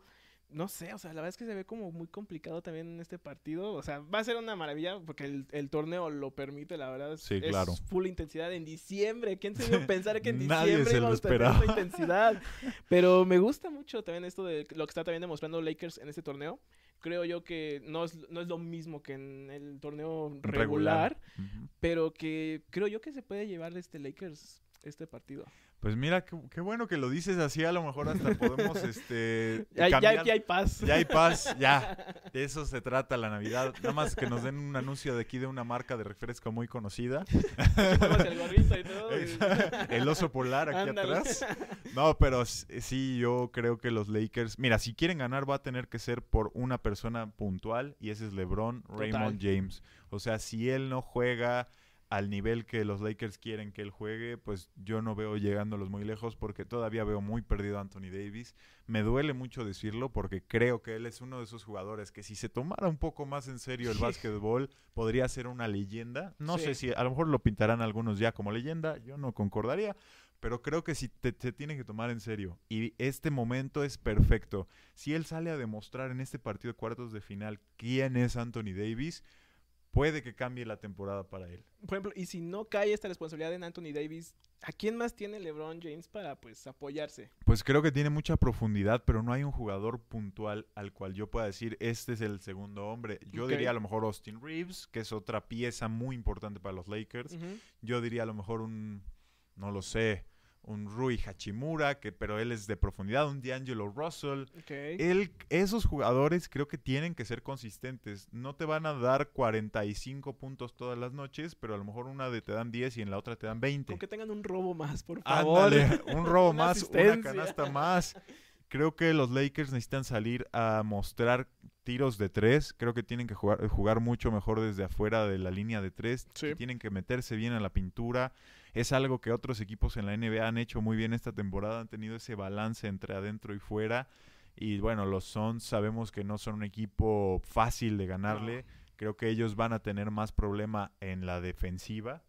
No sé, o sea, la verdad es que se ve como muy complicado también en este partido. O sea, va a ser una maravilla porque el, el torneo lo permite, la verdad. Es, Sí, es claro. full intensidad en diciembre. ¿Quién se iba a pensar que en Nadie diciembre íbamos a tener intensidad? Pero me gusta mucho también esto de lo que está también demostrando Lakers en este torneo. Creo yo que no es, no es lo mismo que en el torneo regular, pero que creo yo que se puede llevar este Lakers este partido. Pues mira, qué, qué bueno que lo dices así. A lo mejor hasta podemos, este... Ya, ya hay paz. Ya hay paz, ya. De eso se trata la Navidad. Nada más que nos den un anuncio de aquí de una marca de refresco muy conocida. El gorrito y todo. y- El oso polar aquí Ándale. atrás. No, pero sí, yo creo que los Lakers. Mira, si quieren ganar, va a tener que ser por una persona puntual. Y ese es LeBron Raymond James. O sea, si él no juega al nivel que los Lakers quieren que él juegue, pues yo no veo llegándolos muy lejos porque todavía veo muy perdido a Anthony Davis. Me duele mucho decirlo porque creo que él es uno de esos jugadores que si se tomara un poco más en serio el Sí. básquetbol podría ser una leyenda. No Sí. sé si a lo mejor lo pintarán algunos ya como leyenda, yo no concordaría, pero creo que sí te, se tiene que tomar en serio. Y este momento es perfecto. Si él sale a demostrar en este partido de cuartos de final quién es Anthony Davis, puede que cambie la temporada para él. Por ejemplo, y si no cae esta responsabilidad en Anthony Davis, ¿a quién más tiene LeBron James para pues apoyarse? Pues creo que tiene mucha profundidad, pero no hay un jugador puntual al cual yo pueda decir, este es el segundo hombre. Yo diría a lo mejor Austin Reeves, que es otra pieza muy importante para los Lakers. Yo diría a lo mejor un, no lo sé, un Rui Hachimura, que, pero él es de profundidad, un D'Angelo Russell. Él, esos jugadores creo que tienen que ser consistentes. No te van a dar 45 puntos todas las noches, pero a lo mejor una de te dan 10 y en la otra te dan 20. Con que tengan un robo más, por favor. Ándale, un robo Una más, una canasta más. Creo que los Lakers necesitan salir a mostrar tiros de tres. Creo que tienen que jugar, jugar mucho mejor desde afuera de la línea de tres. Sí. Tienen que meterse bien a la pintura. Es algo que otros equipos en la NBA han hecho muy bien esta temporada. Han tenido ese balance entre adentro y fuera. Y bueno, los Suns sabemos que no son un equipo fácil de ganarle. Creo que ellos van a tener más problema en la defensiva.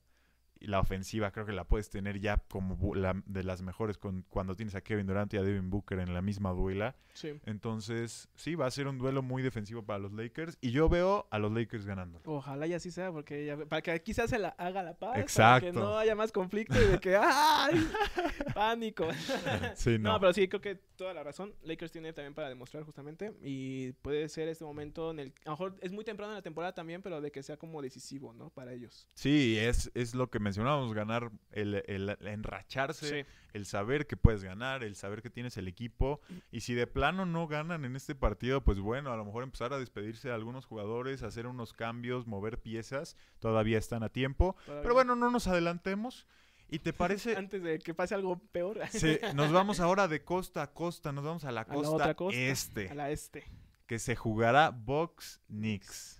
La ofensiva creo que la puedes tener ya como la- de las mejores con, cuando tienes a Kevin Durant y a Devin Booker en la misma duela. Sí. Entonces, sí, va a ser un duelo muy defensivo para los Lakers. Y yo veo a los Lakers ganando. Ojalá y así sea, porque ya- para que quizás se la haga la paz. Para que Exacto. no haya más conflicto y de que ¡ay! Pánico. Sí, No, no. pero sí, creo que toda la razón. Lakers tiene también para demostrar justamente. Y puede ser este momento en el. A lo mejor es muy temprano en la temporada también, pero de que sea como decisivo, ¿no? Para ellos. Sí, es, es lo que mencionábamos, ganar, el, el- el enracharse, Sí. el saber que puedes ganar, el saber que tienes el equipo. Y si de plano no ganan en este partido, pues bueno, a lo mejor empezar a despedirse de algunos jugadores, hacer unos cambios, mover piezas, todavía están a tiempo. Todavía. Pero bueno, no nos adelantemos. ¿Y te parece? Antes de que pase algo peor. Sí, nos vamos ahora de costa a costa, nos vamos a la a la costa, otra costa. este, A la este. que se jugará Box Knicks.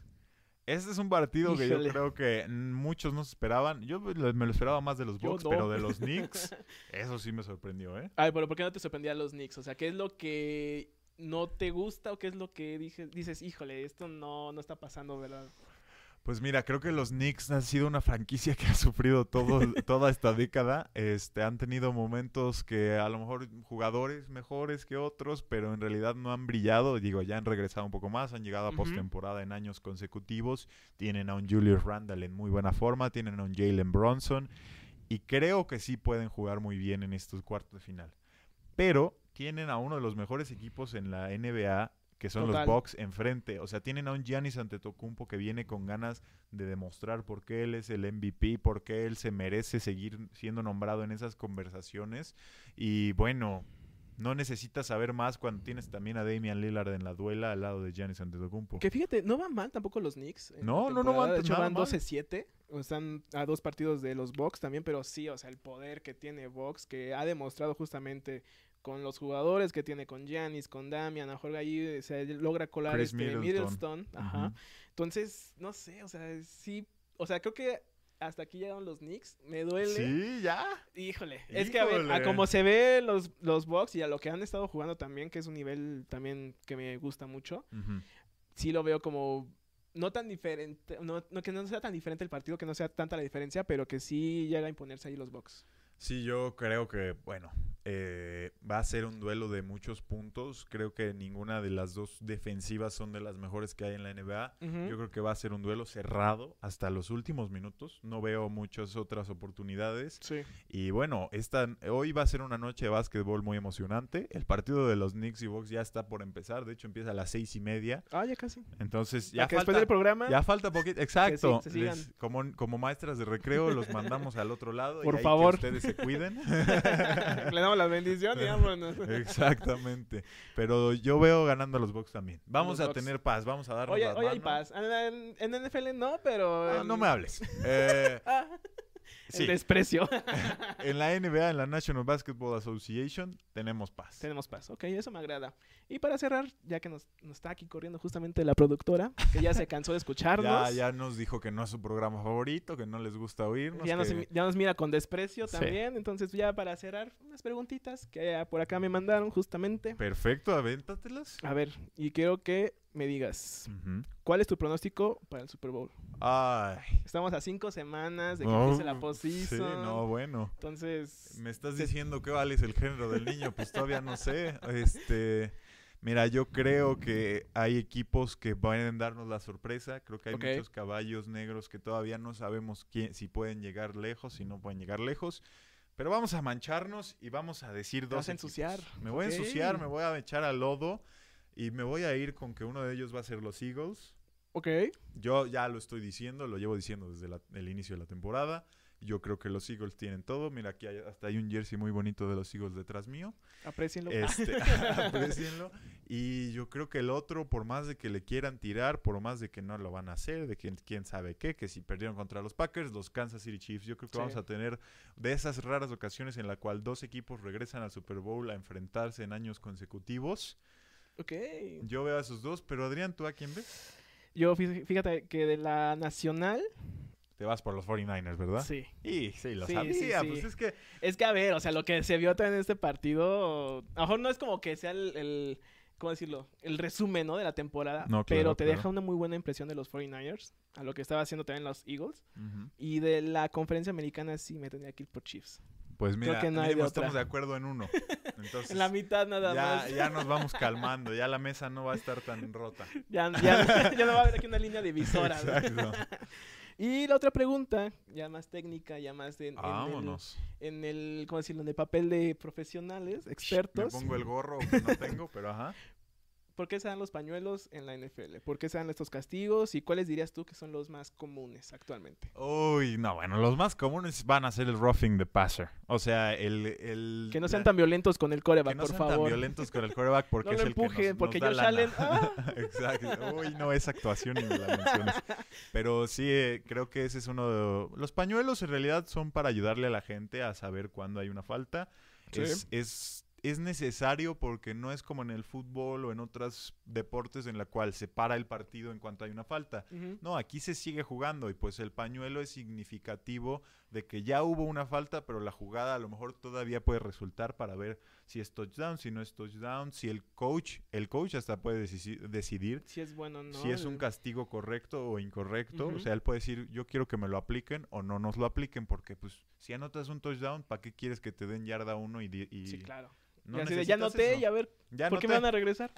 Este es un partido que yo creo que muchos no se esperaban. Yo me lo esperaba más de los Bucks, no. pero de los Knicks, eso sí me sorprendió, ¿eh? Ay, pero ¿por qué no te sorprendía los Knicks? O sea, ¿qué es lo que no te gusta o qué es lo que dije, dices, híjole, esto no, no está pasando, ¿verdad? Pues mira, creo que los Knicks han sido una franquicia que ha sufrido todo, toda esta década. Este, han tenido momentos que a lo mejor jugadores mejores que otros, pero en realidad no han brillado. Digo, ya han regresado un poco más, han llegado a postemporada en años consecutivos. Tienen a un Julius Randle en muy buena forma, tienen a un Jalen Bronson y creo que sí pueden jugar muy bien en estos cuartos de final. Pero tienen a uno de los mejores equipos en la NBA que son Total. los Bucks enfrente. O sea, tienen a un Giannis Antetokounmpo que viene con ganas de demostrar por qué él es el MVP, por qué él se merece seguir siendo nombrado en esas conversaciones. Y bueno, no necesitas saber más cuando tienes también a Damian Lillard en la duela al lado de Giannis Antetokounmpo. Que fíjate, no van mal tampoco los Knicks. No, no, no van De hecho, van mal. 12-7. o Están a dos partidos de los Bucks también, pero sí, o sea, el poder que tiene Bucks, que ha demostrado justamente con los jugadores que tiene con Giannis, con Damian, a mejor ahí se logra colar Chris este Middleton. Middleton. Ajá. Entonces, no sé, o sea, sí, o sea, creo que hasta aquí llegaron los Knicks. Me duele. Sí, ya. Híjole, es que a ver, a como se ve los, los Bucks y a lo que han estado jugando también, que es un nivel también que me gusta mucho, sí lo veo como no tan diferente, no, no- que no sea tan diferente el partido, que no sea tanta la diferencia, pero que sí llega a imponerse ahí los Bucks. Sí, yo creo que, bueno, eh, va a ser un duelo de muchos puntos. Creo que ninguna de las dos defensivas son de las mejores que hay en la NBA. Yo creo que va a ser un duelo cerrado hasta los últimos minutos. No veo muchas otras oportunidades. Sí. Y bueno, esta, hoy va a ser una noche de básquetbol muy emocionante. El partido de los Knicks y Bucks ya está por empezar. De hecho, empieza a las seis y media. Ah, ya casi. Entonces, Ya ya que falta, después del programa, ya falta poquito. Exacto. Les- como, como maestras de recreo, los mandamos al otro lado. y Por ahí que favor. ustedes se cuiden. le damos la bendición y vámonos. Exactamente. Pero yo veo ganando a los Bucks también. Vamos Los a Bucks. tener paz, vamos a darnos Oye, las hoy hay paz. En, en- en NFL no, pero... Ah, en- no me hables. Eh, Ah, sí, El desprecio. en la NBA, en la National Basketball Association, tenemos paz. Tenemos paz, ok, eso me agrada. Y para cerrar, ya que nos, nos está aquí corriendo justamente la productora, que ya se cansó de escucharnos, Ya, ya nos dijo que no es su programa favorito, que no les gusta oírnos. ya, nos, que- ya nos mira con desprecio Sí. también, entonces ya para cerrar, unas preguntitas que por acá me mandaron justamente. Perfecto, avéntatelas. A ver, y creo que me digas, Ujú. ¿cuál es tu pronóstico para el Super Bowl? Ay. Estamos a cinco semanas de que no, empiece la Sí, postseason. no, bueno. Entonces, Me estás se- diciendo que vale es el género del niño, pues todavía no sé. Este, mira, yo creo que hay equipos que pueden darnos la sorpresa. Creo que hay Ok. muchos caballos negros que todavía no sabemos quién, si pueden llegar lejos, si no pueden llegar lejos. Pero vamos a mancharnos y vamos a decir dos. vas a ensuciar. Me voy Ok. a ensuciar, me voy a echar al lodo y me voy a ir con que uno de ellos va a ser los Eagles. ok. Yo ya lo estoy diciendo, lo llevo diciendo desde la- el inicio de la temporada. Yo creo que los Eagles tienen todo. Mira, aquí hay- hasta hay un jersey muy bonito de los Eagles detrás mío. Aprecienlo. Este, aprecienlo. Y yo creo que el otro, por más de que le quieran tirar, por más de que no lo van a hacer, de que quién sabe qué, que si perdieron contra los Packers, los Kansas City Chiefs, yo creo que Sí. vamos a tener de esas raras ocasiones en la cual dos equipos regresan al Super Bowl a enfrentarse en años consecutivos. Ok. Yo veo a esos dos, pero Adrián, ¿tú a quién ves? Yo, fí- fíjate que de la nacional, Te vas por los 49ers, ¿verdad? sí. Y sí, lo Sí, sabía. sí, sí. Pues es que Es que, a ver, o sea, lo que se vio también en este partido, a lo mejor no es como que sea el, el- ¿cómo decirlo? El resumen, ¿no? De la temporada, No, claro, pero te claro. deja una muy buena impresión de los 49ers, a lo que estaba haciendo también los Eagles. Y de la conferencia americana sí me tenía que ir por Chiefs. Pues mira, que no mínimo estamos de acuerdo en uno. Entonces, En la mitad nada ya, más. ya nos vamos calmando, ya la mesa no va a estar tan rota. Ya, ya- ya no va a haber aquí una línea divisora. ¿no? Exacto. Y la otra pregunta, ya más técnica, ya más de, en, en el, Vámonos. en el, ¿cómo decirlo? En el papel de profesionales, expertos. Me pongo el gorro que no tengo, pero ajá. ¿Por qué se dan los pañuelos en la NFL? ¿Por qué se dan estos castigos? ¿Y cuáles dirías tú que son los más comunes actualmente? Uy, no, bueno, los más comunes van a ser el roughing the passer. O sea, el... el Que no sean tan violentos con el coreback, que no por sean tan favor. violentos con el quarterback porque No es lo el que nos- porque nos lana. Allen, ¡ah! Exacto. Uy, no, esa actuación ni me la menciones. Pero sí, eh, creo que ese es uno de... Los pañuelos en realidad son para ayudarle a la gente a saber cuándo hay una falta. Sí. Es, es, es necesario porque no es como en el fútbol o en otros deportes en la cual se para el partido en cuanto hay una falta. No, aquí se sigue jugando y pues el pañuelo es significativo de que ya hubo una falta, pero la jugada a lo mejor todavía puede resultar para ver si es touchdown, si no es touchdown, si el coach, el coach hasta puede deci- decidir Si es bueno o no. si es un el- castigo correcto o incorrecto. O sea, él puede decir, yo quiero que me lo apliquen o no nos lo apliquen, porque pues si anotas un touchdown, ¿para qué quieres que te den yarda uno y, y Sí, claro. No y así de, ya noté eso? y a ver, Ya ¿por qué me van a regresar?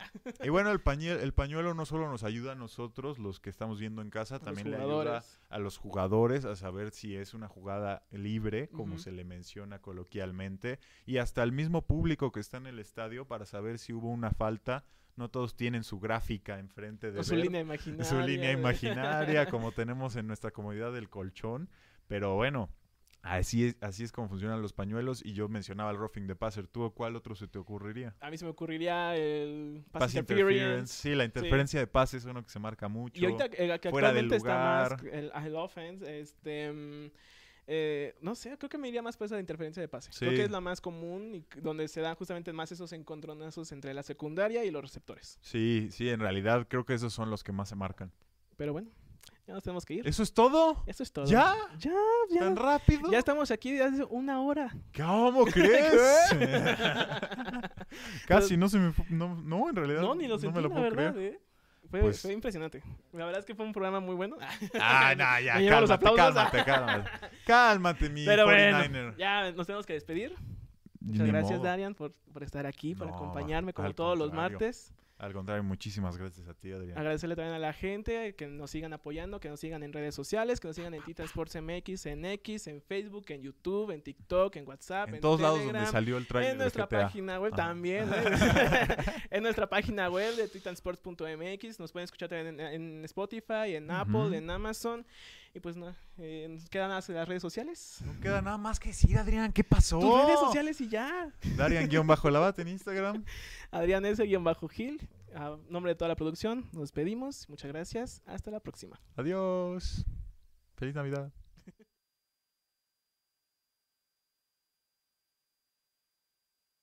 Y bueno, el, pañuelo, el pañuelo no solo nos ayuda a nosotros, los que estamos viendo en casa, A también le ayuda a los jugadores a saber si es una jugada libre, como se le menciona coloquialmente, y hasta el mismo público que está en el estadio para saber si hubo una falta. No todos tienen su gráfica enfrente de O su ver línea imaginaria. su línea de- imaginaria, como tenemos en nuestra comodidad del colchón. Pero bueno, así es, así es como funcionan los pañuelos. Y yo mencionaba el roughing de passer. ¿Tú cuál otro se te ocurriría? A mí se me ocurriría el pass, Pass interference. interference. Sí, la interferencia de pase es uno que se marca mucho. Y ahorita eh, que fuera del está más el, el offense, este mm, eh, no sé, creo que me iría más por esa de interferencia de pase. Creo que es la más común y donde se dan justamente más esos encontronazos entre la secundaria y los receptores. Sí, sí, en realidad creo que esos son los que más se marcan. Pero bueno, ya nos tenemos que ir. ¿Eso es todo? Eso es todo. ¿Ya? Ya, ¿Tan ya. rápido? Ya estamos aquí desde hace una hora. ¿Cómo crees? Casi no se me... No, no, en realidad No, ni lo no sentí, me lo la puedo verdad, creer. ¿eh? Fue, Pues- fue impresionante. La verdad es que fue un programa muy bueno. Ah, no, ya, Me llevan los cálmate, cálmate, cálmate. Cálmate, mi Pero 49er. bueno, ya nos tenemos que despedir. Muchas Ni gracias, modo. Darian, por, por estar aquí, por No, acompañarme como todos los martes. Al contrario, muchísimas gracias a ti, Adrián. Agradecerle también a la gente que nos sigan apoyando, que nos sigan en redes sociales, que nos sigan en Titan Sports MX, en X, en Facebook, en YouTube, en TikTok, en WhatsApp, en, en todos lados donde salió el trailer en nuestra GTA. página web Ajá. también, ¿eh? en nuestra página web de titansports.mx, nos pueden escuchar también en, en Spotify, en Apple, en Amazon, y pues no, eh, nos quedan más las redes sociales. No queda nada más que decir, Adrián. ¿Qué pasó? Tus redes sociales y ya. Darian-Lavate en Instagram. Adrián S-Gil, a nombre de toda la producción, nos despedimos, muchas gracias, hasta la próxima. Adiós. Feliz Navidad.